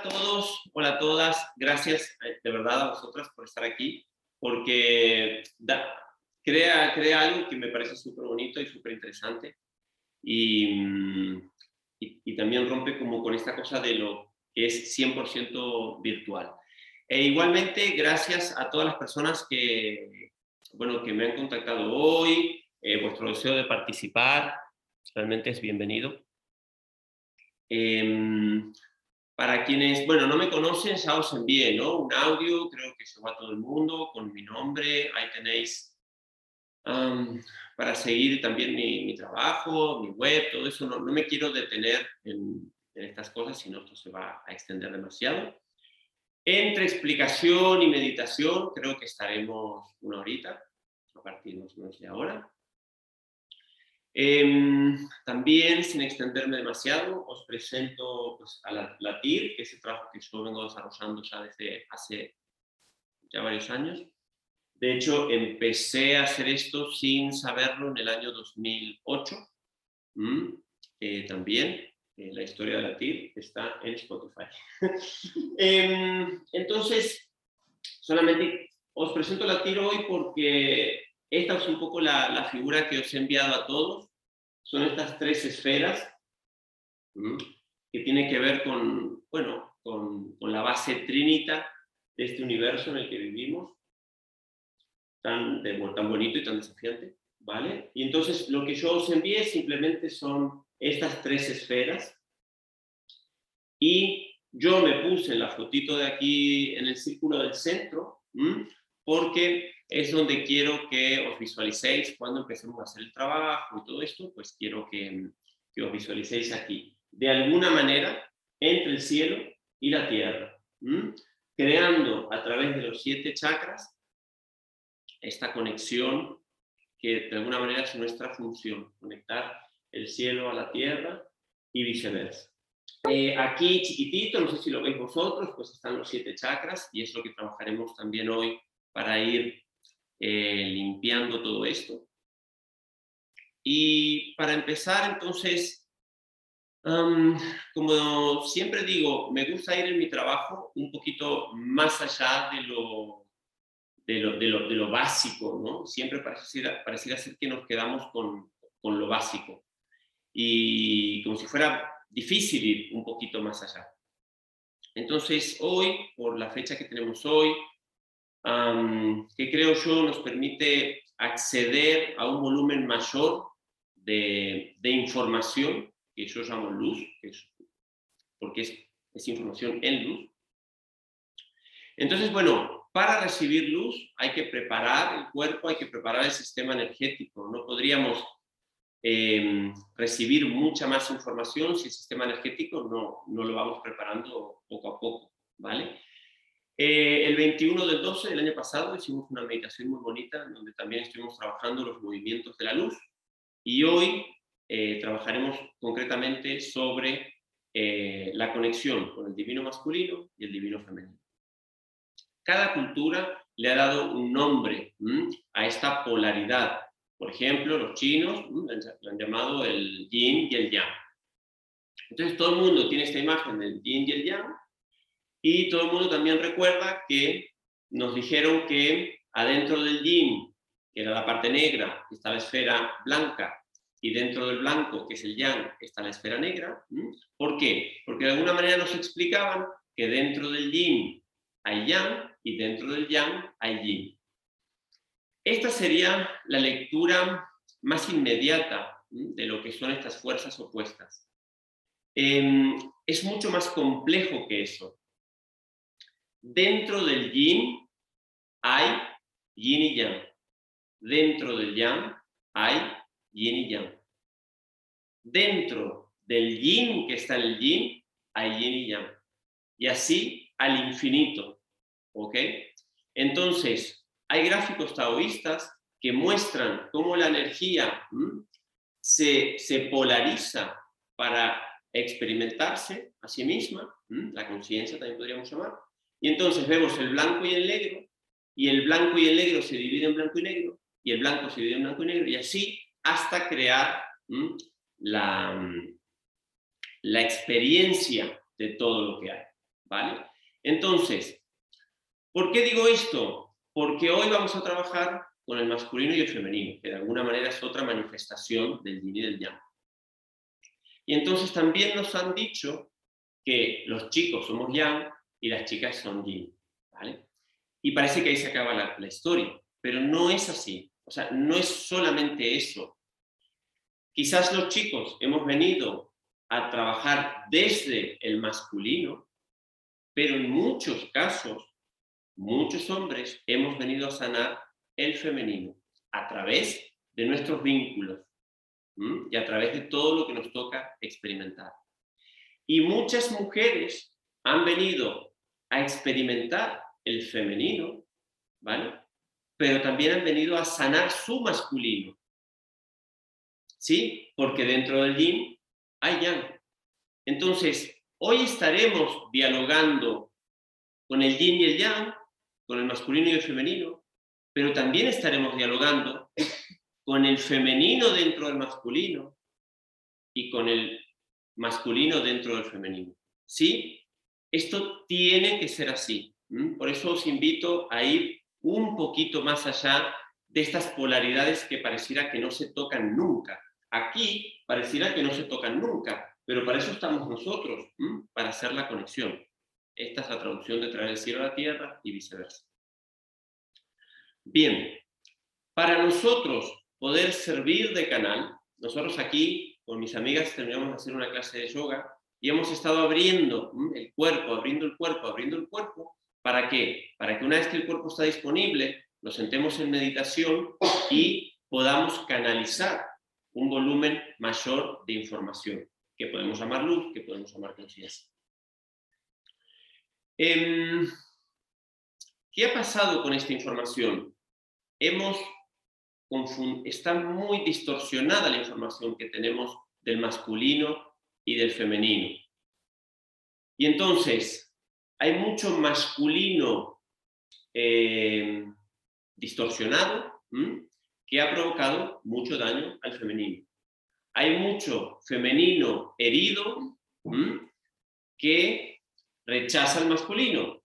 a todos, hola a todas, gracias eh, de verdad a vosotras por estar aquí, porque crea, crea algo que me parece súper bonito y súper interesante mm, y, y, también rompe como con esta cosa de lo que es 100% virtual. E igualmente, gracias a todas las personas que, bueno, que me han contactado hoy, eh, vuestro deseo de participar, realmente es bienvenido. Em, para quienes, bueno, no me conocen, ya os envié, ¿no? Un audio, creo que va a todo el mundo, con mi nombre, ahí tenéis para seguir también mi, trabajo, mi web, todo eso. No, no me quiero detener en, estas cosas, sino esto se va a extender demasiado. Entre explicación y meditación, creo que estaremos una horita, a partir de ahora. Em, también, sin extenderme demasiado, os presento pues, a la, TIR, que es el trabajo que yo vengo desarrollando ya desde hace ya varios años. De hecho, empecé a hacer esto sin saberlo en el año 2008. Eh, también eh, la historia de la TIR está en Spotify. Em, entonces, solamente os presento la TIR hoy porque esta es un poco la, figura que os he enviado a todos. Son estas tres esferas que tienen que ver con, bueno, con, la base trinita de este universo en el que vivimos, tan, tan bonito y tan desafiante. ¿Vale? Y entonces lo que yo os envié simplemente son estas tres esferas. Y yo me puse en la fotito de aquí en el círculo del centro, porque es donde quiero que os visualicéis cuando empecemos a hacer el trabajo y todo esto, pues quiero que, que os visualicéis aquí. De alguna manera, entre el cielo y la tierra, creando a través de los siete chakras esta conexión que de alguna manera es nuestra función, conectar el cielo a la tierra y viceversa. Eh, aquí chiquitito, no sé si lo veis vosotros, pues están los siete chakras y es lo que trabajaremos también hoy para ir eh, limpiando todo esto. Y para empezar, entonces, como siempre digo, me gusta ir en mi trabajo un poquito más allá de lo, de lo, de lo, de lo básico, ¿no? Siempre pareciera, pareciera ser que nos quedamos con, con lo básico y como si fuera difícil ir un poquito más allá. Entonces, hoy, por la fecha que tenemos hoy, que creo yo nos permite acceder a un volumen mayor de, información, que yo llamo luz, porque es, es información en luz. Entonces, bueno, para recibir luz hay que preparar el cuerpo, hay que preparar el sistema energético. No podríamos em, recibir mucha más información si el sistema energético no, no lo vamos preparando poco a poco, ¿vale? Eh, el 21 del 12 del año pasado hicimos una meditación muy bonita donde también estuvimos trabajando los movimientos de la luz y hoy eh, trabajaremos concretamente sobre eh, la conexión con el divino masculino y el divino femenino. Cada cultura le ha dado un nombre a esta polaridad. Por ejemplo, los chinos lo han llamado el yin y el yang. Entonces todo el mundo tiene esta imagen del yin y el yang y todo el mundo también recuerda que nos dijeron que adentro del yin, que era la parte negra, está la esfera blanca, y dentro del blanco, que es el yang, está la esfera negra. ¿Por qué? Porque de alguna manera nos explicaban que dentro del yin hay yang y dentro del yang hay yin. Esta sería la lectura más inmediata de lo que son estas fuerzas opuestas. Em, es mucho más complejo que eso. Dentro del yin hay yin y yang. Dentro del yang hay yin y yang. Dentro del yin que está en el yin hay yin y yang. Y así al infinito. ¿Ok? Entonces, hay gráficos taoístas que muestran cómo la energía se, se polariza para experimentarse a sí misma, la conciencia también podríamos llamar, y entonces vemos el blanco y el negro, y el blanco y el negro se dividen en blanco y negro, y el blanco se divide en blanco y negro, y así hasta crear la, la experiencia de todo lo que hay. ¿vale? Entonces, ¿por qué digo esto? Porque hoy vamos a trabajar con el masculino y el femenino, que de alguna manera es otra manifestación del yin y del yang. Y entonces también nos han dicho que los chicos somos yang y las chicas son yin, ¿vale? Y parece que ahí se acaba la, la historia, pero no es así. O sea, no es solamente eso. Quizás los chicos hemos venido a trabajar desde el masculino, pero en muchos casos, muchos hombres hemos venido a sanar el femenino a través de nuestros vínculos y a través de todo lo que nos toca experimentar. Y muchas mujeres han venido a experimentar el femenino, ¿vale? Pero también han venido a sanar su masculino. ¿Sí? Porque dentro del yin hay yang. Entonces, hoy estaremos dialogando con el yin y el yang, con el masculino y el femenino, pero también estaremos dialogando con el femenino dentro del masculino y con el masculino dentro del femenino. ¿Sí? Esto tiene que ser así. Por eso os invito a ir un poquito más allá de estas polaridades que pareciera que no se tocan nunca. Aquí pareciera que no se tocan nunca, pero para eso estamos nosotros, para hacer la conexión. Esta es la traducción de traer el cielo a la tierra y viceversa. Bien, para nosotros poder servir de canal, nosotros aquí con mis amigas terminamos de hacer una clase de yoga y hemos estado abriendo el cuerpo, abriendo el cuerpo, abriendo el cuerpo. ¿Para qué? Para que una vez que el cuerpo está disponible, nos sentemos en meditación y podamos canalizar un volumen mayor de información, que podemos llamar luz, que podemos llamar conciencia. Em, ¿Qué ha pasado con esta información? Hemos está muy distorsionada la información que tenemos del masculino y del femenino. Y entonces, hay mucho masculino eh, distorsionado que ha provocado mucho daño al femenino. Hay mucho femenino herido que rechaza al masculino,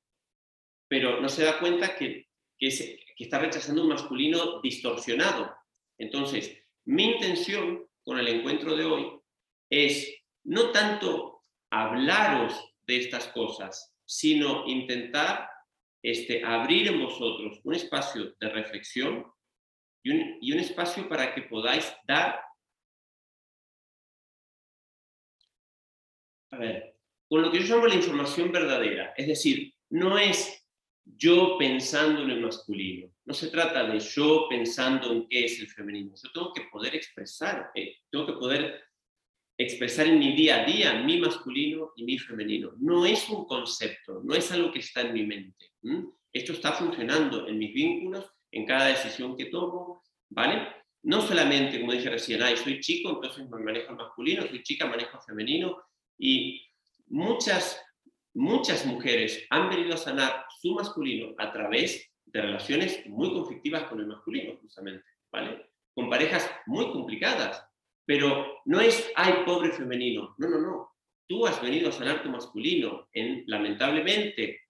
pero no se da cuenta que, que, que está rechazando un masculino distorsionado. Entonces, mi intención con el encuentro de hoy es no tanto hablaros de estas cosas, sino intentar este, abrir en vosotros un espacio de reflexión y un, y un espacio para que podáis dar, a ver, con lo que yo llamo la información verdadera, es decir, no es yo pensando en el masculino. No se trata de yo pensando en qué es el femenino. Yo tengo que poder expresar, eh, tengo que poder expresar en mi día a día mi masculino y mi femenino. No es un concepto, no es algo que está en mi mente. Esto está funcionando en mis vínculos, en cada decisión que tomo, ¿vale? No solamente, como dije recién, ay, soy chico, entonces me manejo el masculino, soy chica, manejo el femenino, y muchas muchas mujeres han venido a sanar su masculino a través de relaciones muy conflictivas con el masculino, justamente, ¿vale? Con parejas muy complicadas, pero no es, ay, pobre femenino, no, no, no. Tú has venido a sanar tu masculino en, lamentablemente,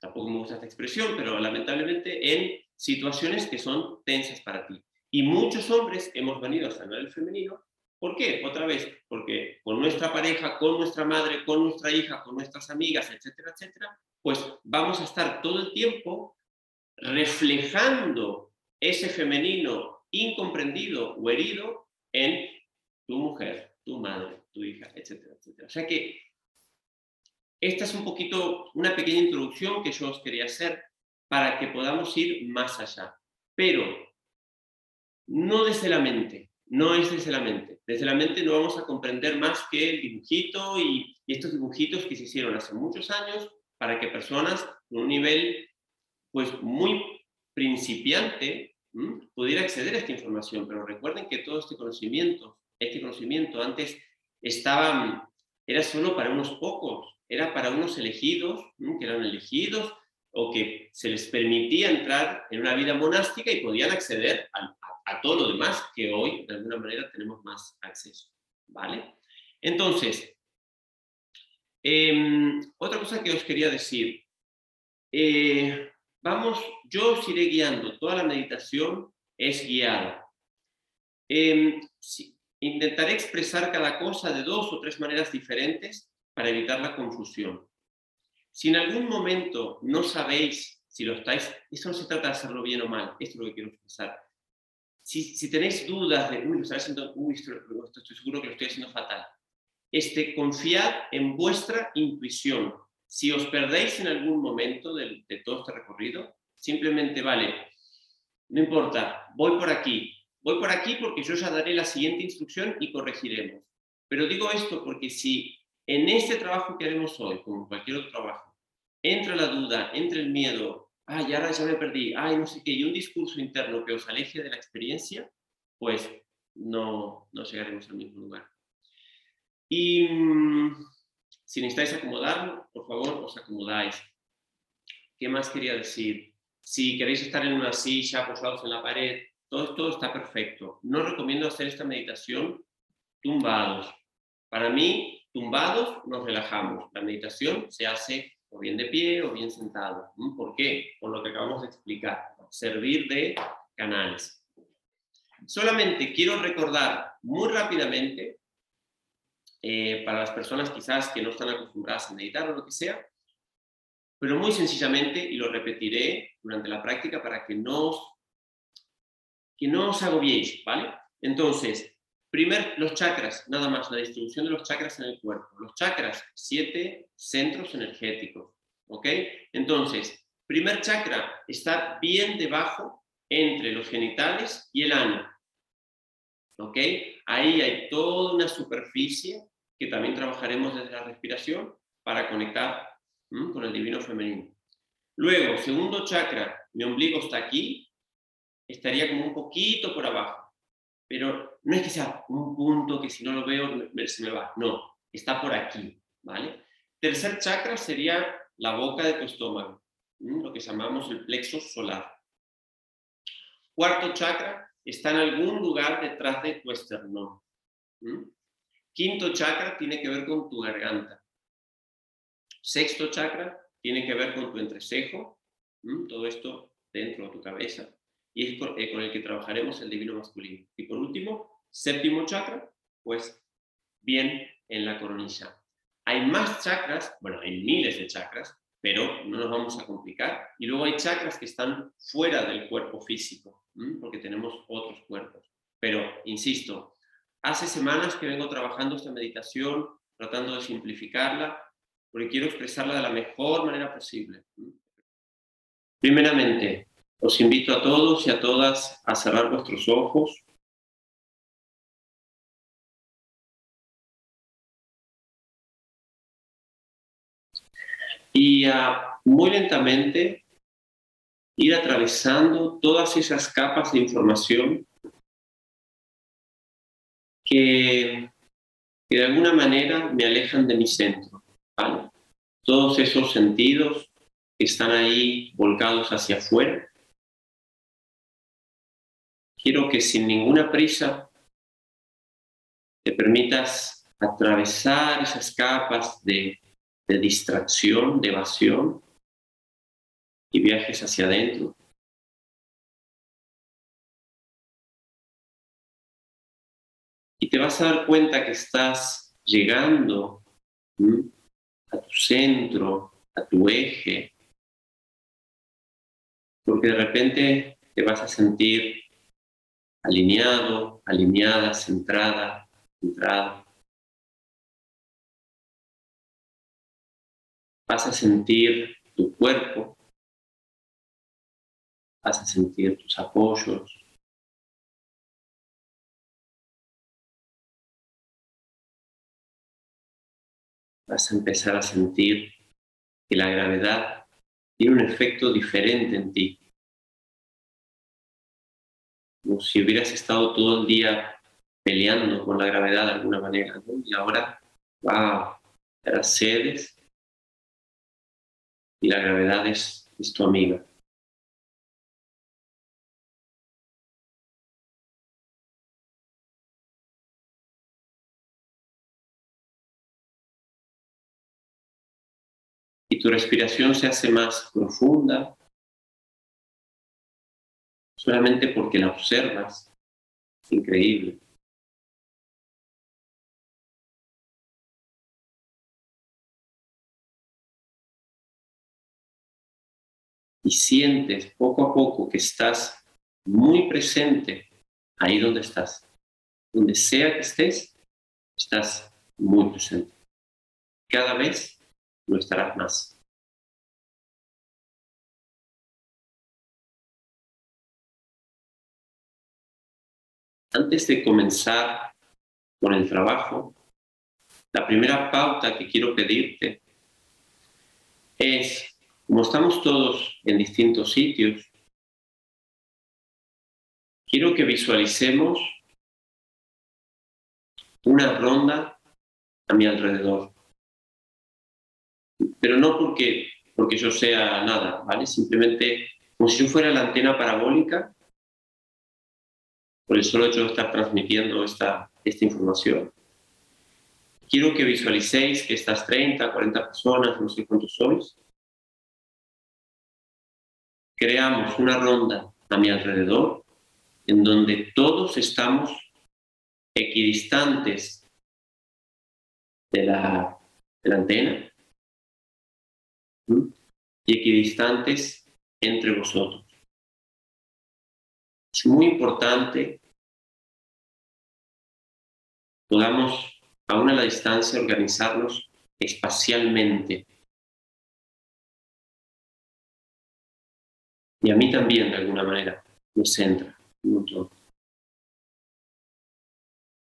tampoco me gusta esta expresión, pero lamentablemente en situaciones que son tensas para ti. Y muchos hombres hemos venido a sanar el femenino ¿Por qué? Otra vez, porque con nuestra pareja, con nuestra madre, con nuestra hija, con nuestras amigas, etcétera, etcétera, pues vamos a estar todo el tiempo reflejando ese femenino incomprendido o herido en tu mujer, tu madre, tu hija, etcétera, etcétera. O sea que esta es un poquito una pequeña introducción que yo os quería hacer para que podamos ir más allá, pero no desde la mente, no es desde la mente. Desde la mente no vamos a comprender más que el dibujito y, estos dibujitos que se hicieron hace muchos años para que personas con un nivel pues muy principiante pudiera acceder a esta información. Pero recuerden que todo este conocimiento, este conocimiento antes estaba, era solo para unos pocos, era para unos elegidos, que eran elegidos o que se les permitía entrar en una vida monástica y podían acceder al, a todo lo demás que hoy de alguna manera tenemos más acceso. ¿Vale? Entonces, Em, otra cosa que os quería decir. Eh, vamos, yo os iré guiando. Toda la meditación es guiada. Em, intentaré expresar cada cosa de dos o tres maneras diferentes para evitar la confusión. Si en algún momento no sabéis si lo estáis, eso no se trata de hacerlo bien o mal, esto es lo que quiero expresar. Si, tenéis dudas de, uy, lo haciendo, uy, estoy seguro que lo estoy haciendo fatal, este, confiad en vuestra intuición. Si os perdéis en algún momento de, de todo este recorrido, simplemente vale, no importa, voy por aquí, voy por aquí porque yo ya daré la siguiente instrucción y corregiremos. Pero digo esto porque si en este trabajo que haremos hoy, como en cualquier otro trabajo, entra la duda, entra el miedo, ay, ahora ya me perdí, ay, no sé qué, y un discurso interno que os aleje de la experiencia, pues no, no llegaremos al mismo lugar. Y mm, si necesitáis acomodarlo, por favor, os acomodáis. ¿Qué más quería decir? Si queréis estar en una silla, posados en la pared, todo esto está perfecto. No recomiendo hacer esta meditación tumbados. Para mí, tumbados nos relajamos. La meditación se hace o bien de pie o bien sentado. ¿Por qué? Por lo que acabamos de explicar. Servir de canales. Solamente quiero recordar muy rápidamente, eh, para las personas quizás que no están acostumbradas a meditar o lo que sea, pero muy sencillamente, y lo repetiré durante la práctica para que no, que no os agobiéis, ¿vale? Entonces, Primer, los chakras, nada más, la distribución de los chakras en el cuerpo. Los chakras, siete centros energéticos. ¿Ok? Entonces, primer chakra está bien debajo entre los genitales y el ano. ¿Ok? Ahí hay toda una superficie que también trabajaremos desde la respiración para conectar con el divino femenino. Luego, segundo chakra, mi ombligo está aquí, estaría como un poquito por abajo pero no es que sea un punto que si no lo veo se me va, no, está por aquí, ¿vale? Tercer chakra sería la boca de tu estómago, lo que llamamos el plexo solar. Cuarto chakra está en algún lugar detrás de tu esternón. Quinto chakra tiene que ver con tu garganta. Sexto chakra tiene que ver con tu entrecejo, todo esto dentro de tu cabeza y es eh, con, el que trabajaremos el divino masculino. Y por último, séptimo chakra, pues bien en la coronilla. Hay más chakras, bueno, hay miles de chakras, pero no nos vamos a complicar. Y luego hay chakras que están fuera del cuerpo físico, porque tenemos otros cuerpos. Pero, insisto, hace semanas que vengo trabajando esta meditación, tratando de simplificarla, porque quiero expresarla de la mejor manera posible. Primeramente, os invito a todos y a todas a cerrar vuestros ojos. Y a muy lentamente ir atravesando todas esas capas de información que, de alguna manera me alejan de mi centro. Todos esos sentidos que están ahí volcados hacia afuera quiero que sin ninguna prisa te permitas atravesar esas capas de, distracción, de evasión y viajes hacia adentro. Te vas a dar cuenta que estás llegando a tu centro, a tu eje, porque de repente te vas a sentir alineado, alineada, centrada, centrada. Vas a sentir tu cuerpo, vas a sentir tus apoyos. Vas a empezar a sentir que la gravedad tiene un efecto diferente en ti. Como si hubieras estado todo el día peleando con la gravedad de alguna manera, Y ahora, wow, las sedes y la gravedad es, es tu amiga. Y tu respiración se hace más profunda solamente porque la observas. Es increíble. Y sientes poco a poco que estás muy presente ahí donde estás. Donde sea que estés, estás muy presente. Cada vez lo estarás más. Antes de comenzar con el trabajo, la primera pauta que quiero pedirte es, como estamos todos en distintos sitios, quiero que visualicemos una ronda a mi alrededor. Pero no porque, porque yo sea nada, ¿vale? Simplemente como si yo fuera la antena parabólica, por el solo hecho de estar transmitiendo esta, esta información. Quiero que visualicéis que estas 30, 40 personas, no sé cuántos sois, creamos una ronda a mi alrededor en donde todos estamos equidistantes de la, de la antena y equidistantes entre vosotros. Es muy importante podamos, aún a la distancia, organizarnos espacialmente. Y a mí también, de alguna manera, me centra un montón.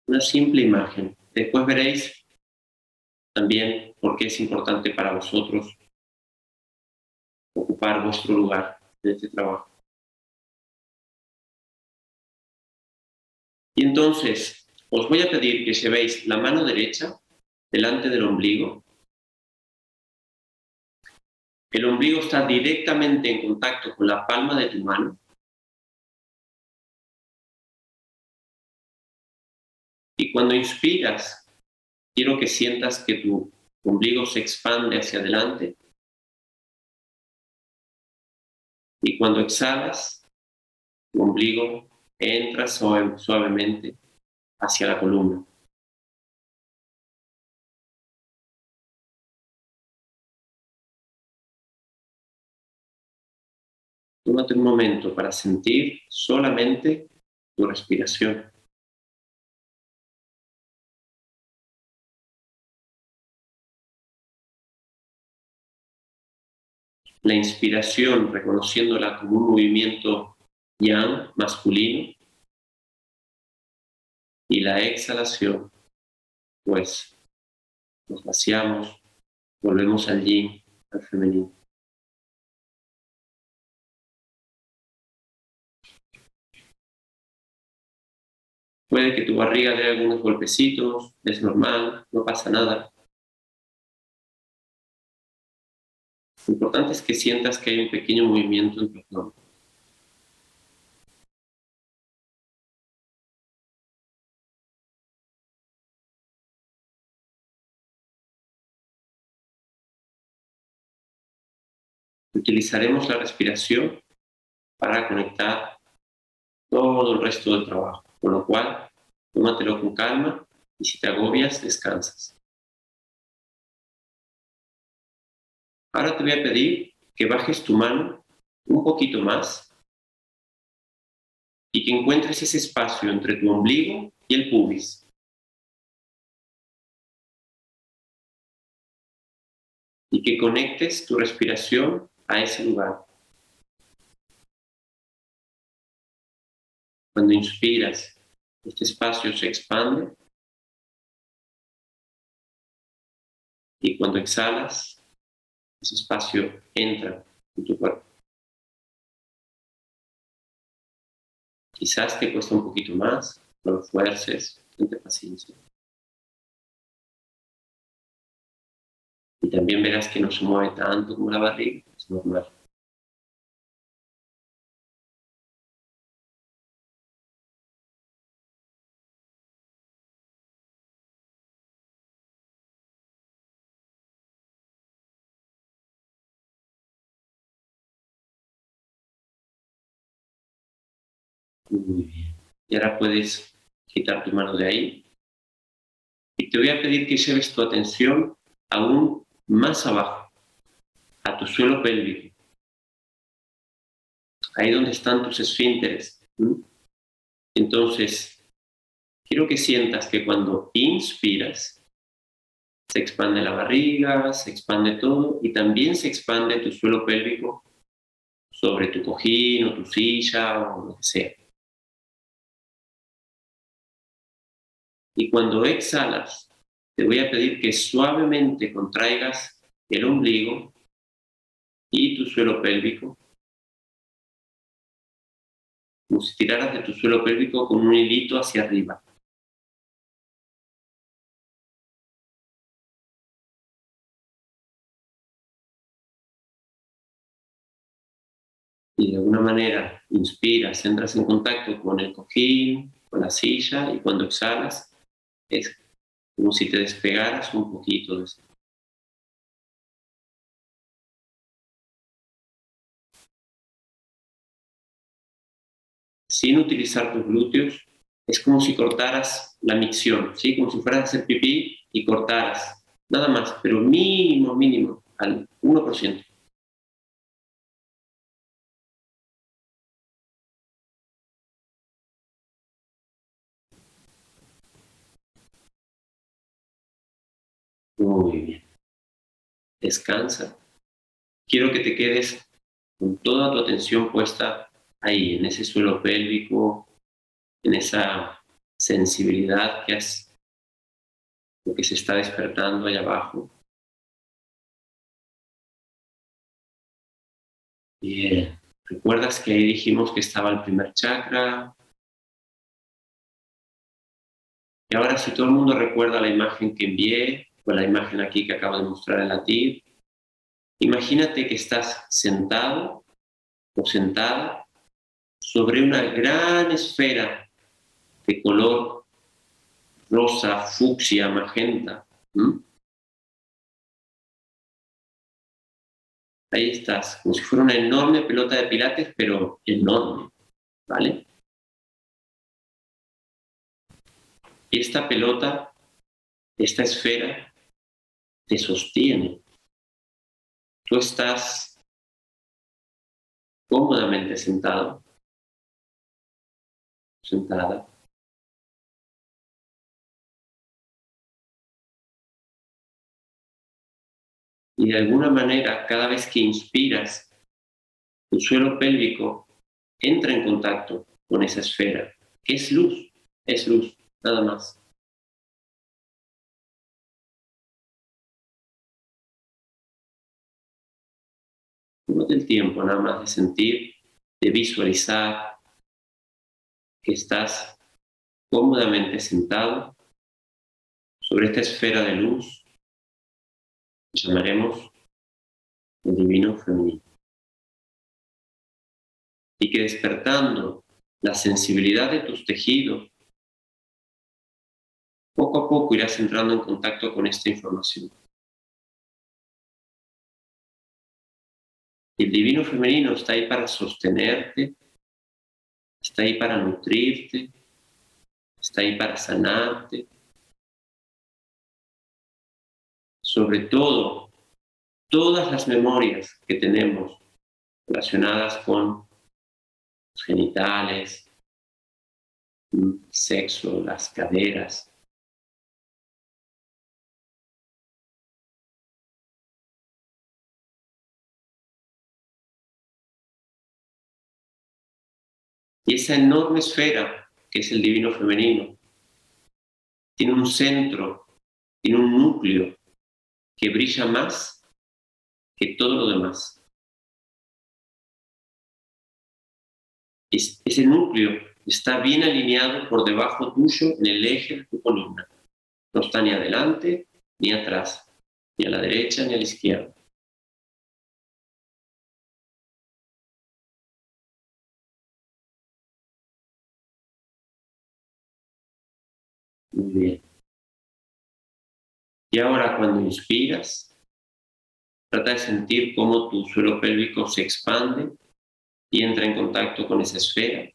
Una simple imagen. Después veréis también por qué es importante para vosotros vuestro lugar en este trabajo. Y entonces, os voy a pedir que llevéis la mano derecha delante del ombligo. El ombligo está directamente en contacto con la palma de tu mano. Y cuando inspiras, quiero que sientas que tu ombligo se expande hacia adelante. Y cuando exhalas, tu ombligo entra suavemente hacia la columna. Tómate un momento para sentir solamente tu respiración. La inspiración, reconociéndola como un movimiento yang masculino, y la exhalación, pues nos vaciamos, volvemos al yin, al femenino. Puede que tu barriga dé algunos golpecitos, es normal, no pasa nada. Lo importante es que sientas que hay un pequeño movimiento en tu abdomen. utilizaremos la respiración para conectar todo el resto del trabajo. Con lo cual, tómatelo con calma y si te agobias, descansas. Ahora te voy a pedir que bajes tu mano un poquito más y que encuentres ese espacio entre tu ombligo y el pubis. Y que conectes tu respiración a ese lugar. Cuando inspiras, este espacio se expande y cuando exhalas, ese espacio entra en tu cuerpo. Quizás te cuesta un poquito más, no fuerces, ten paciencia. Y también verás que no se mueve tanto como la barriga, es normal. Muy bien. Y ahora puedes quitar tu mano de ahí. Y te voy a pedir que lleves tu atención aún más abajo, a tu suelo pélvico. Ahí donde están tus esfínteres. Entonces, quiero que sientas que cuando inspiras, se expande la barriga, se expande todo y también se expande tu suelo pélvico sobre tu cojín o tu silla o lo que sea. Y cuando exhalas, te voy a pedir que suavemente contraigas el ombligo y tu suelo pélvico, como si tiraras de tu suelo pélvico con un hilito hacia arriba. y de alguna manera inspiras, entras en contacto con el cojín, con la silla y cuando exhalas es como si te despegaras un poquito de eso. Sin utilizar tus glúteos, es como si cortaras la micción, ¿sí? como si fueras a hacer pipí y cortaras, nada más, pero mínimo, mínimo, al 1%. Muy bien. Descansa. Quiero que te quedes con toda tu atención puesta ahí, en ese suelo pélvico, en esa sensibilidad que has, que se está despertando ahí abajo. Bien. ¿Recuerdas que ahí dijimos que estaba el primer chakra? Y ahora si todo el mundo recuerda la imagen que envié, con la imagen aquí que acabo de mostrar en la. Imagínate que estás sentado o sentada sobre una gran esfera de color rosa, fucsia, magenta. Ahí estás, como si fuera una enorme pelota de pilates, pero enorme, ¿vale? Esta pelota, esta esfera, te sostiene. Tú estás cómodamente sentado, sentada. Y de alguna manera, cada vez que inspiras, tu suelo pélvico entra en contacto con esa esfera, que es luz, es luz, nada más. El tiempo nada más de sentir, de visualizar que estás cómodamente sentado sobre esta esfera de luz llamaremos el divino femenino. Y que despertando la sensibilidad de tus tejidos, poco a poco irás entrando en contacto con esta información. El divino femenino está ahí para sostenerte, está ahí para nutrirte, está ahí para sanarte. Sobre todo, todas las memorias que tenemos relacionadas con los genitales, sexo, las caderas, Y esa enorme esfera, que es el divino femenino, tiene un centro, tiene un núcleo que brilla más que todo lo demás. ese núcleo está bien alineado por debajo tuyo en el eje de tu columna. No está ni adelante ni atrás, ni a la derecha ni a la izquierda. Bien. Y ahora cuando inspiras, trata de sentir cómo tu suelo pélvico se expande y entra en contacto con esa esfera.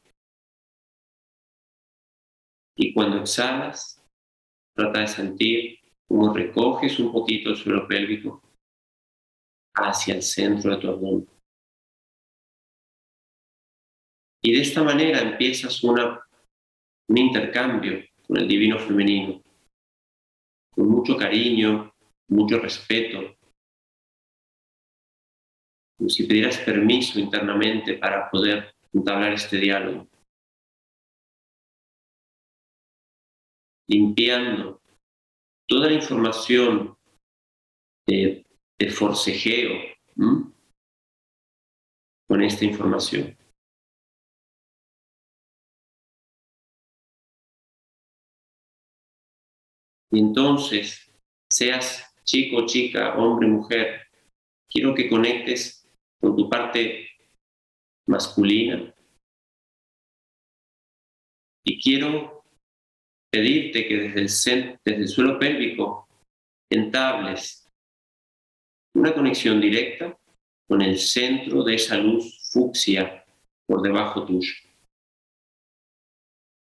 Y cuando exhalas, trata de sentir cómo recoges un poquito el suelo pélvico hacia el centro de tu abdomen. Y de esta manera empiezas una, un intercambio con el divino femenino, con mucho cariño, mucho respeto, como si pidieras permiso internamente para poder entablar este diálogo. Limpiando toda la información de, forcejeo con esta información. Y entonces, seas chico, chica, hombre, mujer, quiero que conectes con tu parte masculina. Y quiero pedirte que desde el, desde el suelo pélvico entables una conexión directa con el centro de esa luz fucsia por debajo tuyo.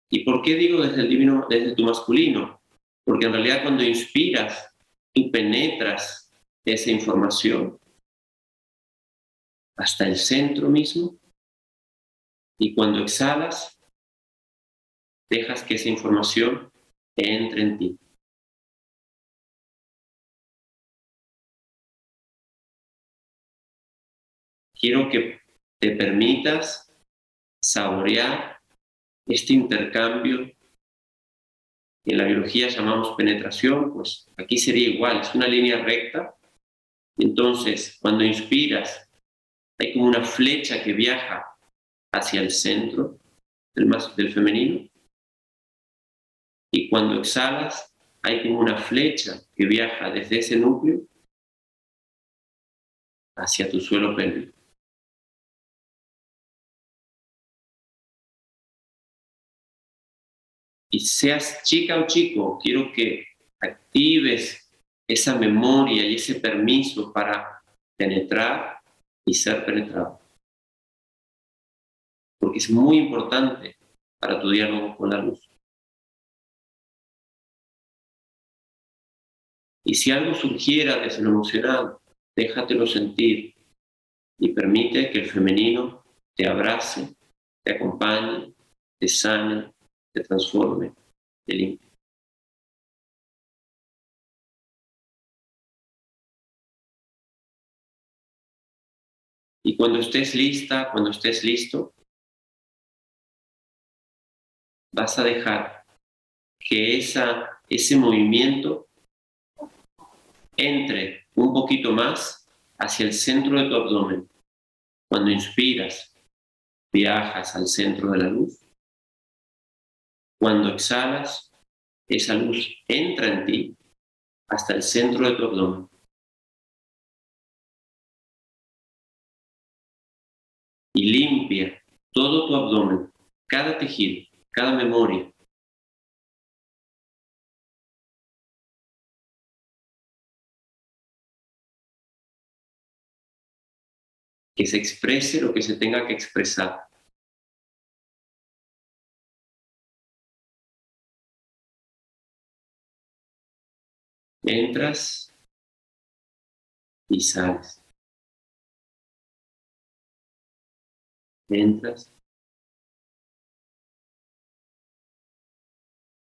¿Y por qué digo desde el divino, desde tu masculino? Porque en realidad cuando inspiras, tú penetras esa información hasta el centro mismo y cuando exhalas, dejas que esa información entre en ti. Quiero que te permitas saborear este intercambio en la biología llamamos penetración, pues aquí sería igual, es una línea recta. Entonces, cuando inspiras, hay como una flecha que viaja hacia el centro del, del femenino. Y cuando exhalas, hay como una flecha que viaja desde ese núcleo hacia tu suelo pélvico. Y seas chica o chico, quiero que actives esa memoria y ese permiso para penetrar y ser penetrado. Porque es muy importante para tu diálogo con la luz. Y si algo surgiera desde lo emocional, déjatelo sentir y permite que el femenino te abrace, te acompañe, te sane, se transforme, se limpie. Y cuando estés lista, cuando estés listo, vas a dejar que esa, ese movimiento entre un poquito más hacia el centro de tu abdomen. Cuando inspiras, viajas al centro de la luz. Cuando exhalas, esa luz entra en ti hasta el centro de tu abdomen. Y limpia todo tu abdomen, cada tejido, cada memoria. Que se exprese lo que se tenga que expresar. Entras y sales. Entras.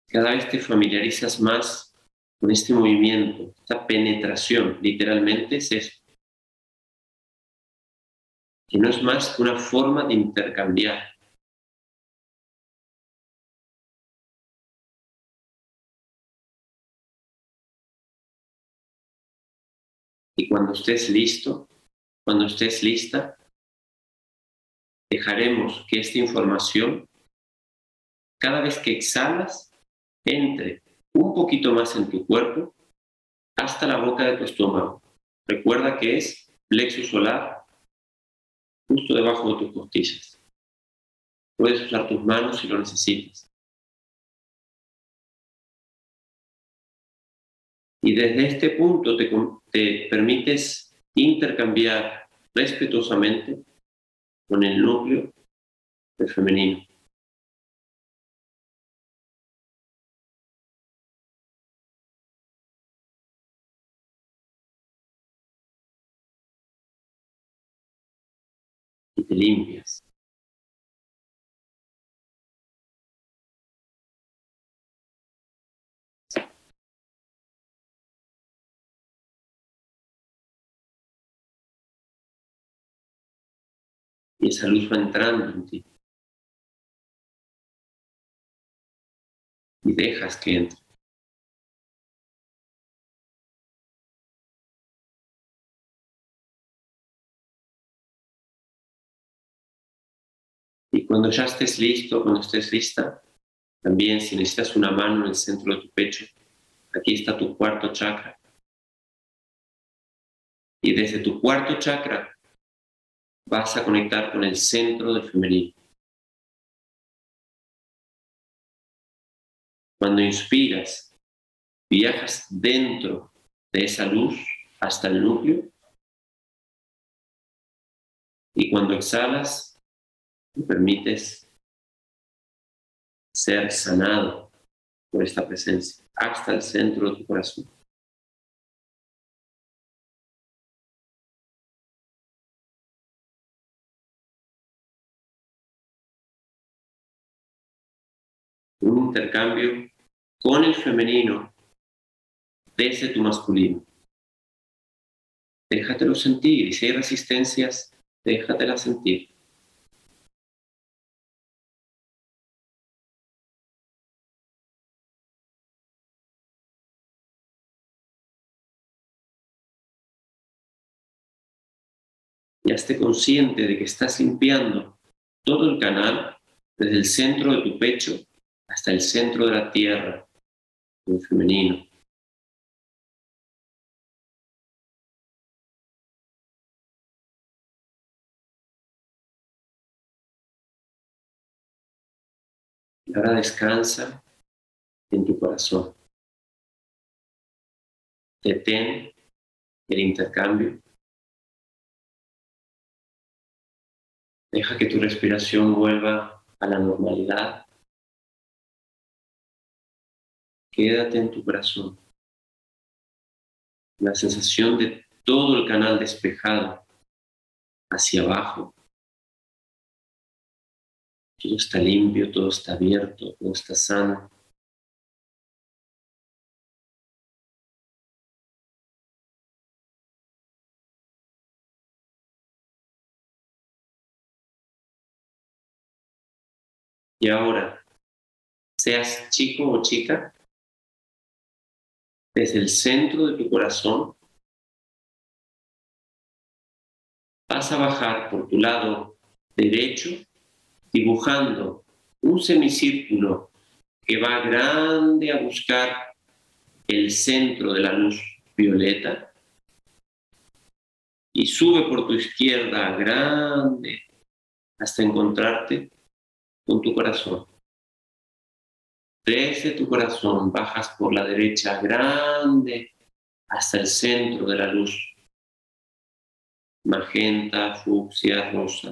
Cada vez te familiarizas más con este movimiento, esta penetración, literalmente es eso. Que no es más que una forma de intercambiar Y cuando estés listo, cuando estés lista, dejaremos que esta información, cada vez que exhalas, entre un poquito más en tu cuerpo hasta la boca de tu estómago. Recuerda que es plexo solar justo debajo de tus costillas. Puedes usar tus manos si lo necesitas. Y desde este punto te, permites intercambiar respetuosamente con el núcleo del femenino. Y te limpias. Y esa luz va entrando en ti. Y dejas que entre. Y cuando ya estés listo, cuando estés lista, también si necesitas una mano en el centro de tu pecho, aquí está tu cuarto chakra. Y desde tu cuarto chakra vas a conectar con el centro del femenino. Cuando inspiras, viajas dentro de esa luz hasta el núcleo. Y cuando exhalas, te permites ser sanado por esta presencia hasta el centro de tu corazón. Intercambio con el femenino desde tu masculino. Déjatelo sentir y si hay resistencias, déjatelas sentir. ya esté consciente de que estás limpiando todo el canal desde el centro de tu pecho hasta el centro de la tierra, el femenino. Y ahora descansa en tu corazón. Detén el intercambio Deja que tu respiración vuelva a la normalidad. Quédate en tu corazón. La sensación de todo el canal despejado hacia abajo. Todo está limpio, todo está abierto, todo está sano. Y ahora, seas chico o chica, desde el centro de tu corazón, vas a bajar por tu lado derecho, dibujando un semicírculo que va grande a buscar el centro de la luz violeta y sube por tu izquierda grande hasta encontrarte con tu corazón. Desde tu corazón bajas por la derecha grande hasta el centro de la luz. Magenta, fucsia, rosa.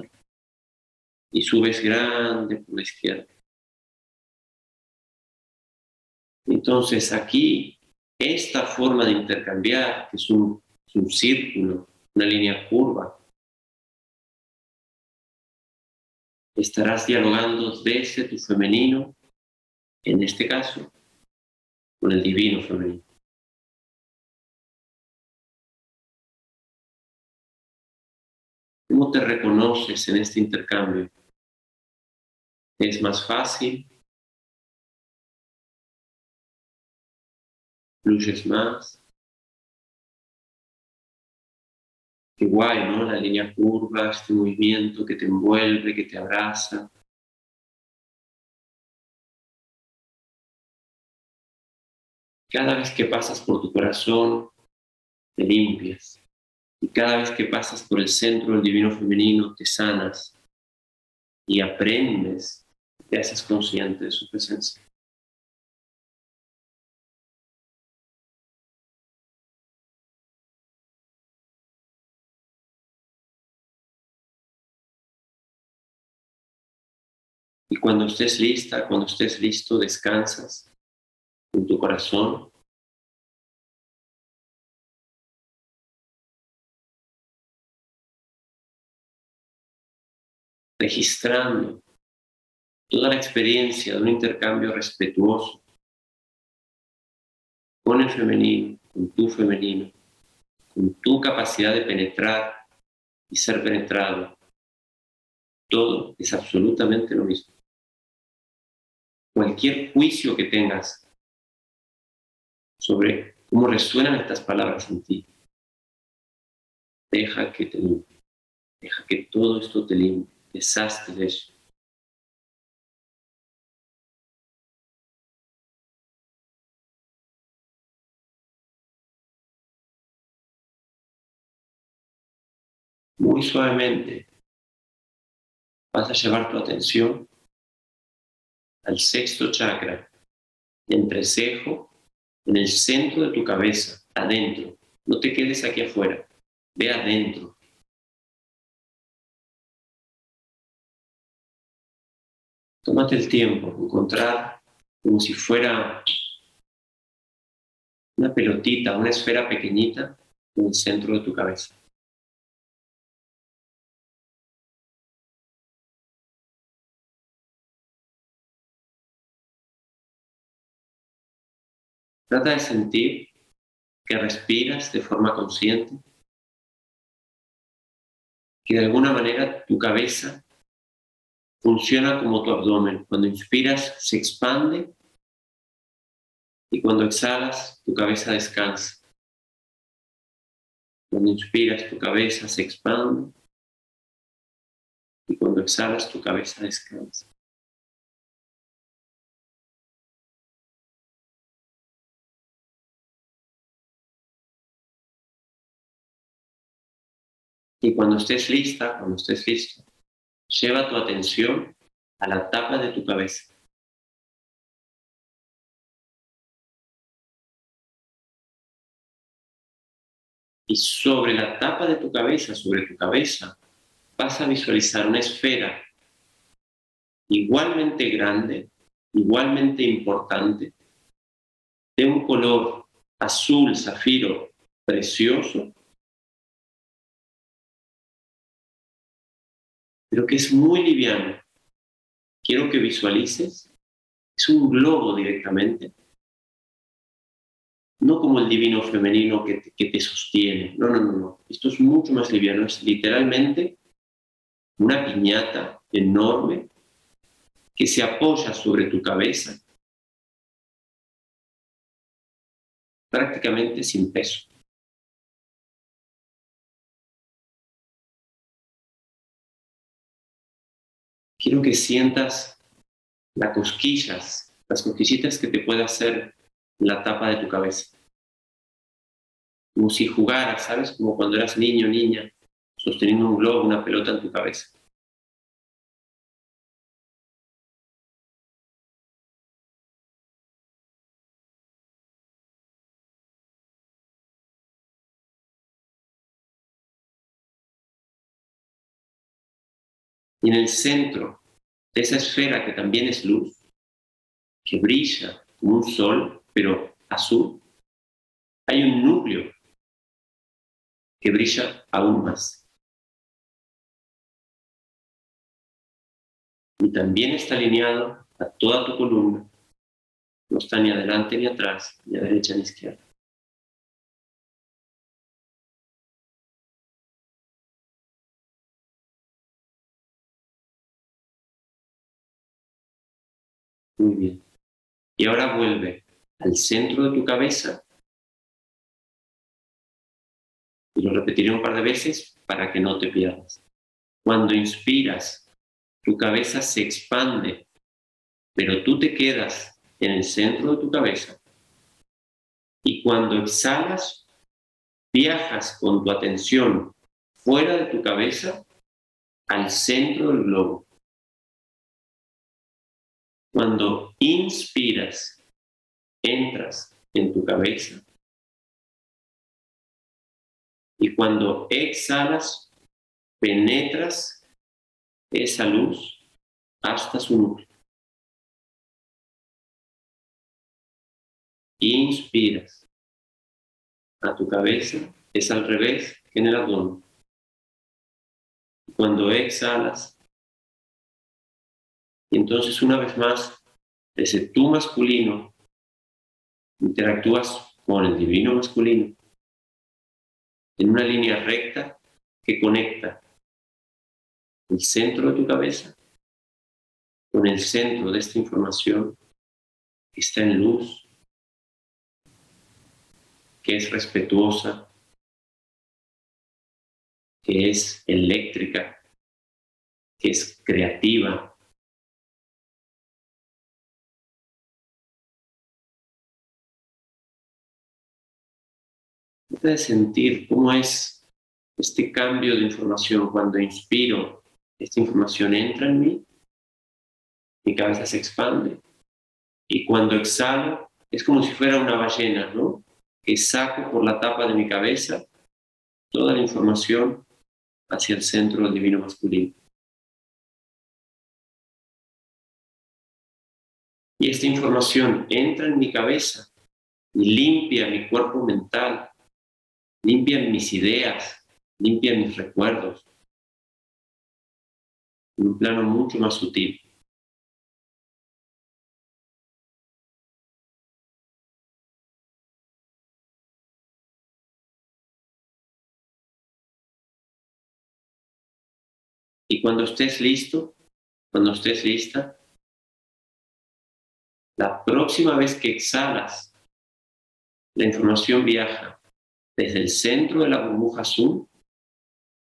Y subes grande por la izquierda. Entonces aquí, esta forma de intercambiar, que es un, círculo, una línea curva, estarás dialogando desde tu femenino, en este caso, con el divino femenino. ¿Cómo te reconoces en este intercambio? ¿Es más fácil? ¿Fluyes más? Qué guay, ¿no? La línea curva, este movimiento que te envuelve, que te abraza. Cada vez que pasas por tu corazón, te limpias. Y cada vez que pasas por el centro del divino femenino, te sanas y aprendes, te haces consciente de su presencia. Y cuando estés lista, cuando estés listo, descansas en tu corazón. registrando toda la experiencia de un intercambio respetuoso con el femenino, con tu femenino, con tu capacidad de penetrar y ser penetrado. Todo es absolutamente lo mismo. Cualquier juicio que tengas sobre cómo resuenan estas palabras en ti, deja que te limpie, deja que todo esto te limpie, deshazte de eso. muy suavemente vas a llevar tu atención al sexto chakra, entrecejo, en el centro de tu cabeza, adentro. No te quedes aquí afuera, ve adentro. Tómate el tiempo, encontrar como si fuera una pelotita, una esfera pequeñita en el centro de tu cabeza. Trata de sentir que respiras de forma consciente, que de alguna manera tu cabeza funciona como tu abdomen. Cuando inspiras se expande y cuando exhalas tu cabeza descansa. Cuando inspiras tu cabeza se expande y cuando exhalas tu cabeza descansa. Y cuando estés lista, cuando estés listo, lleva tu atención a la tapa de tu cabeza. Y sobre la tapa de tu cabeza, sobre tu cabeza, vas a visualizar una esfera igualmente grande, igualmente importante, de un color azul, zafiro, precioso, pero que es muy liviano. Quiero que visualices, es un globo directamente, no como el divino femenino que te, que te sostiene, no, no, no, no, esto es mucho más liviano, es literalmente una piñata enorme que se apoya sobre tu cabeza, prácticamente sin peso. Quiero que sientas las cosquillas, las cosquillitas que te puede hacer la tapa de tu cabeza. Como si jugaras, ¿sabes? Como cuando eras niño o niña, sosteniendo un globo, una pelota en tu cabeza. En el centro de esa esfera que también es luz, que brilla como un sol, pero azul, hay un núcleo que brilla aún más. Y también está alineado a toda tu columna. No está ni adelante ni atrás, ni a derecha ni a izquierda. Muy bien. Y ahora vuelve al centro de tu cabeza. Y lo repetiré un par de veces para que no te pierdas. Cuando inspiras, tu cabeza se expande, pero tú te quedas en el centro de tu cabeza. Y cuando exhalas, viajas con tu atención fuera de tu cabeza al centro del globo. Cuando inspiras, entras en tu cabeza. Y cuando exhalas, penetras esa luz hasta su núcleo. Inspiras a tu cabeza, es al revés que en el abdomen. Cuando exhalas, Y entonces, una vez más, desde tu masculino, interactúas con el divino masculino en una línea recta que conecta el centro de tu cabeza con el centro de esta información que está en luz, que es respetuosa, que es eléctrica, que es creativa. Puedes sentir cómo es este cambio de información cuando inspiro, esta información entra en mí, mi cabeza se expande y cuando exhalo es como si fuera una ballena, ¿no? Que saco por la tapa de mi cabeza toda la información hacia el centro del divino masculino. Y esta información entra en mi cabeza y limpia mi cuerpo mental, limpia mis ideas, limpia mis recuerdos, en un plano mucho más sutil. Y cuando estés listo, cuando estés lista, la próxima vez que exhalas, la información viaja desde el centro de la burbuja azul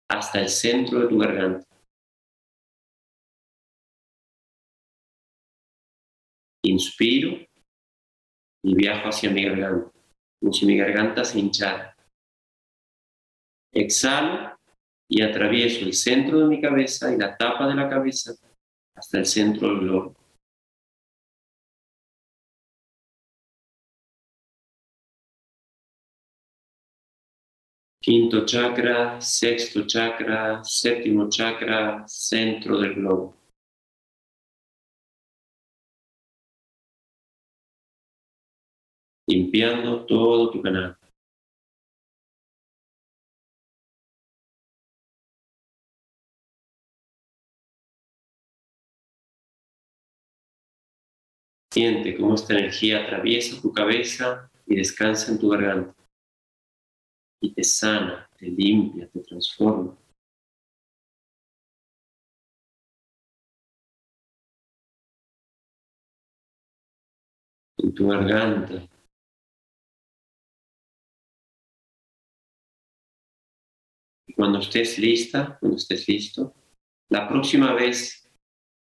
hasta el centro de tu garganta. Inspiro y viajo hacia mi garganta, como si mi garganta se hinchara. Exhalo y atravieso el centro de mi cabeza y la tapa de la cabeza hasta el centro del globo. Quinto chakra, sexto chakra, séptimo chakra, centro del globo. Limpiando todo tu canal. Siente cómo esta energía atraviesa tu cabeza y descansa en tu garganta. Y te sana, te limpia, te transforma. En tu garganta. Cuando estés lista, cuando estés listo, la próxima vez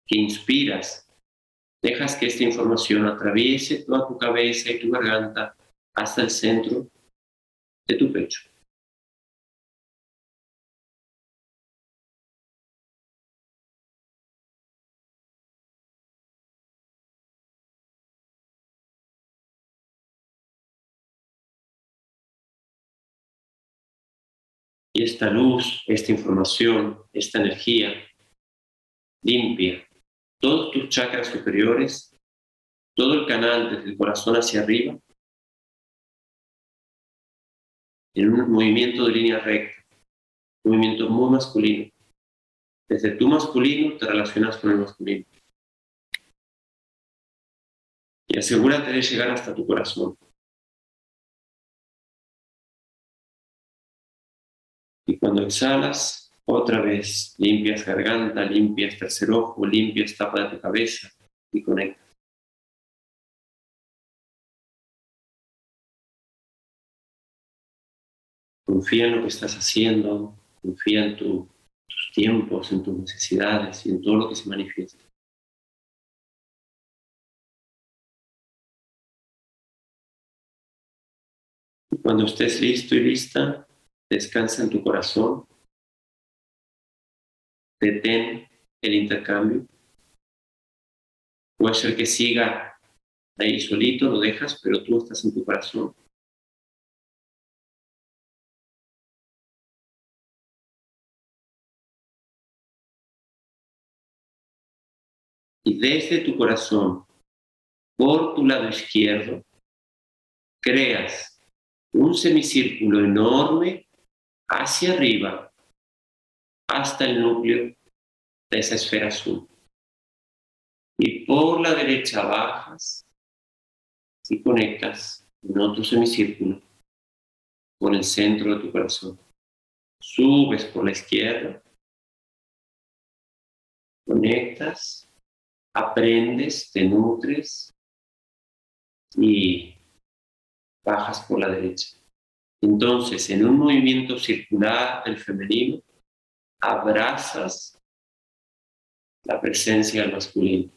que inspiras Dejas que esta información atraviese toda tu cabeza y tu garganta hasta el centro de tu pecho. Y esta luz, esta información, esta energía limpia todos tus chakras superiores, todo el canal desde el corazón hacia arriba, en un movimiento de línea recta, un movimiento muy masculino. Desde tu masculino te relacionas con el masculino. Y asegúrate de llegar hasta tu corazón. Y cuando exhalas, otra vez, limpias garganta, limpias tercer ojo, limpias tapa de tu cabeza y conecta. Confía en lo que estás haciendo, confía en tus tiempos, en tus necesidades y en todo lo que se manifiesta. cuando estés listo y lista, descansa en tu corazón detén el intercambio. Puede ser que siga ahí solito, lo dejas, pero tú estás en tu corazón. Y desde tu corazón, por tu lado izquierdo, creas un semicírculo enorme hacia arriba hasta el núcleo de esa esfera azul. Y por la derecha bajas y conectas en otro semicírculo con el centro de tu corazón. Subes por la izquierda, conectas, aprendes, te nutres y bajas por la derecha. Entonces, en un movimiento circular del femenino, abrazas la presencia del masculino.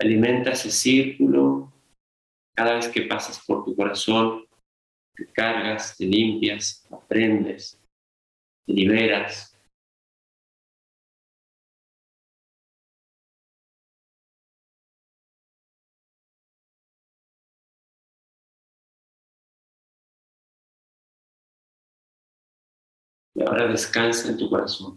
Alimenta ese círculo cada vez que pasas por tu corazón, te cargas, te limpias, aprendes, liberas. Y ahora descansa en tu corazón.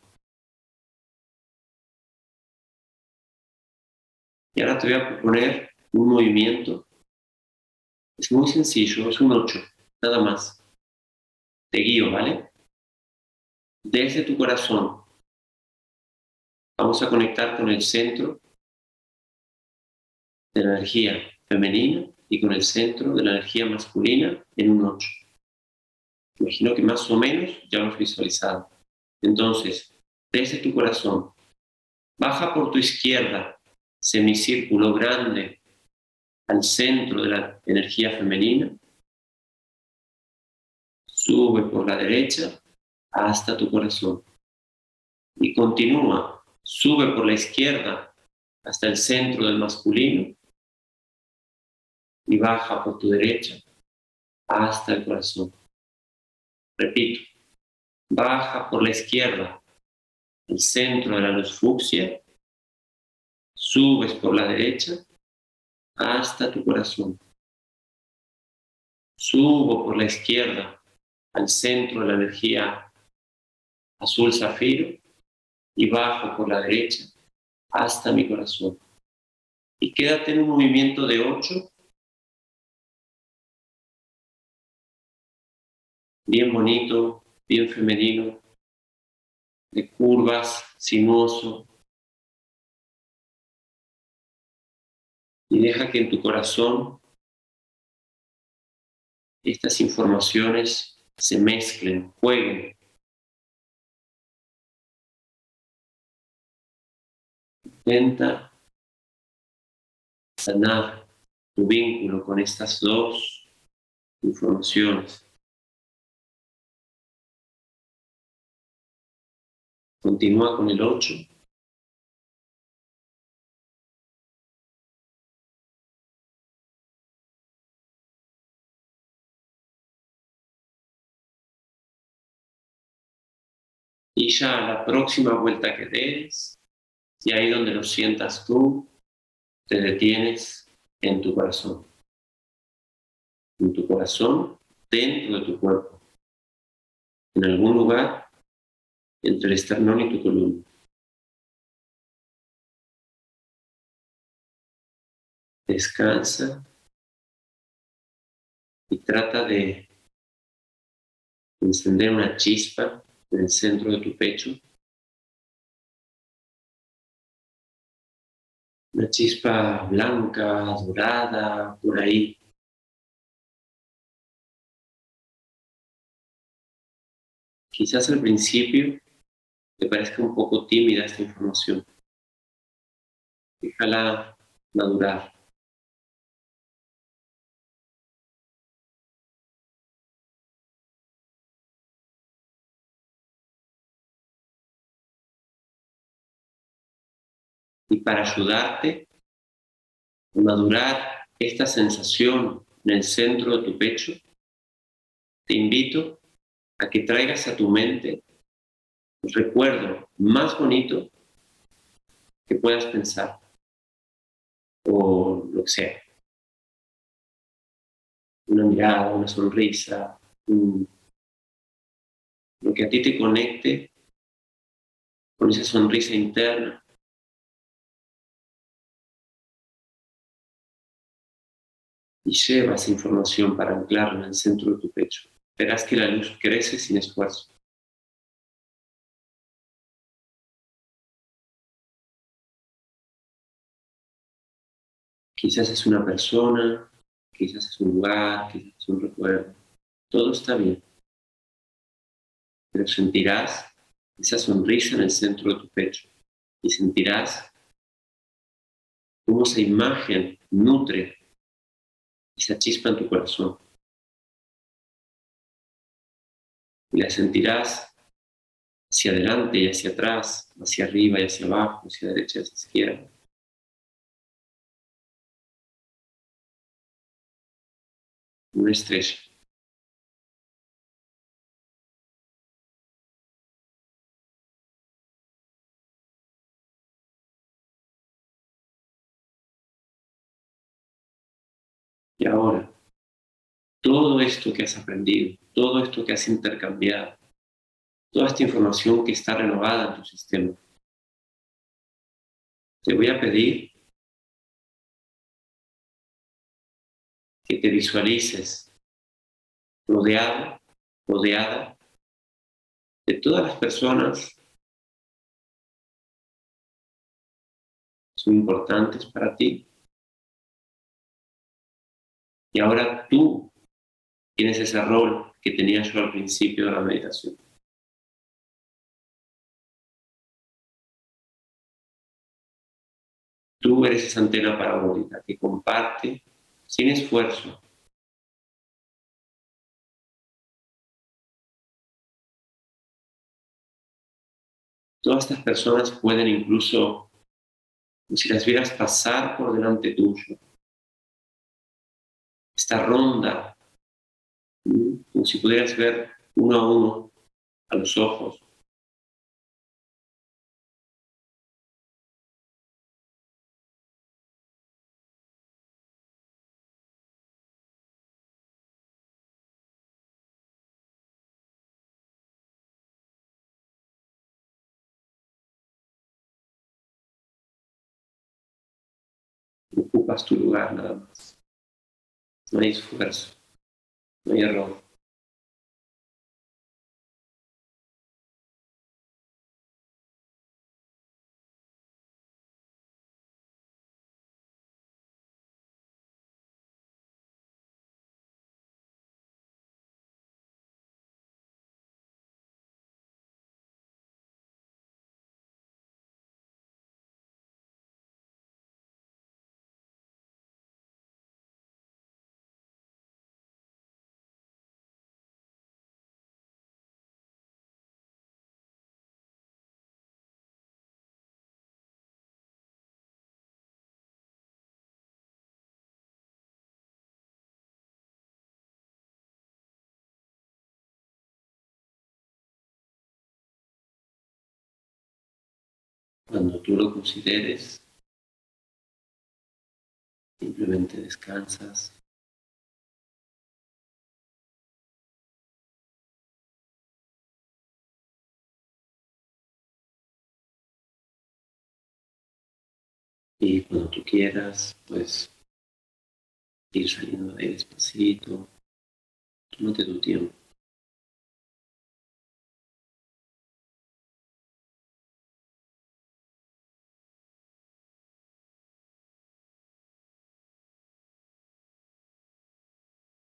Y ahora te voy a proponer un movimiento. Es muy sencillo, es un 8, nada más. Te guío, ¿vale? Desde tu corazón vamos a conectar con el centro de la energía femenina y con el centro de la energía masculina en un 8. Imagino que más o menos ya lo has visualizado. Entonces, desde tu corazón, baja por tu izquierda semicírculo grande al centro de la energía femenina, sube por la derecha hasta tu corazón y continúa, sube por la izquierda hasta el centro del masculino y baja por tu derecha hasta el corazón. Repito, baja por la izquierda el centro de la luz fucsia subes por la derecha hasta tu corazón. Subo por la izquierda al centro de la energía azul zafiro y bajo por la derecha hasta mi corazón. Y quédate en un movimiento de ocho. Bien bonito, bien femenino, de curvas, sinuoso, y deja que en tu corazón estas informaciones se mezclen, jueguen. Intenta sanar tu vínculo con estas dos informaciones. Continúa con el 8. Y ya la próxima vuelta que des, y ahí donde lo sientas tú, te detienes en tu corazón. En tu corazón, dentro de tu cuerpo. En algún lugar entre el esternón y tu columna. Descansa y trata de encender una chispa en el centro de tu pecho. Una chispa blanca, dorada, por ahí. Quizás al principio te parezca un poco tímida esta información. Déjala madurar. Y para ayudarte a madurar esta sensación en el centro de tu pecho, te invito a que traigas a tu mente el recuerdo más bonito que puedas pensar o lo que sea. Una mirada, una sonrisa, lo que a ti te conecte con esa sonrisa interna y lleva esa información para anclarla en el centro de tu pecho. Verás que la luz crece sin esfuerzo. Quizás es una persona, quizás es un lugar, quizás es un recuerdo. Todo está bien. Pero sentirás esa sonrisa en el centro de tu pecho y sentirás cómo esa imagen nutre esa chispa en tu corazón. Y la sentirás hacia adelante y hacia atrás, hacia arriba y hacia abajo, hacia derecha y hacia izquierda. Una estrella. Y ahora, todo esto que has aprendido, todo esto que has intercambiado, toda esta información que está renovada en tu sistema, te voy a pedir que te visualices rodeado, rodeada de todas las personas que son importantes para ti. Y ahora tú tienes ese rol que tenía yo al principio de la meditación. Tú eres esa antena parabólica que comparte sin esfuerzo. Todas estas personas pueden incluso, si las vieras pasar por delante tuyo, esta ronda, como si pudieras ver uno a uno a los ojos, ocupas tu lugar nada más. No hay esfuerzo, no hay error. Cuando tú lo consideres, simplemente descansas. Y cuando tú quieras, pues ir saliendo de ahí despacito, tómate tu tiempo.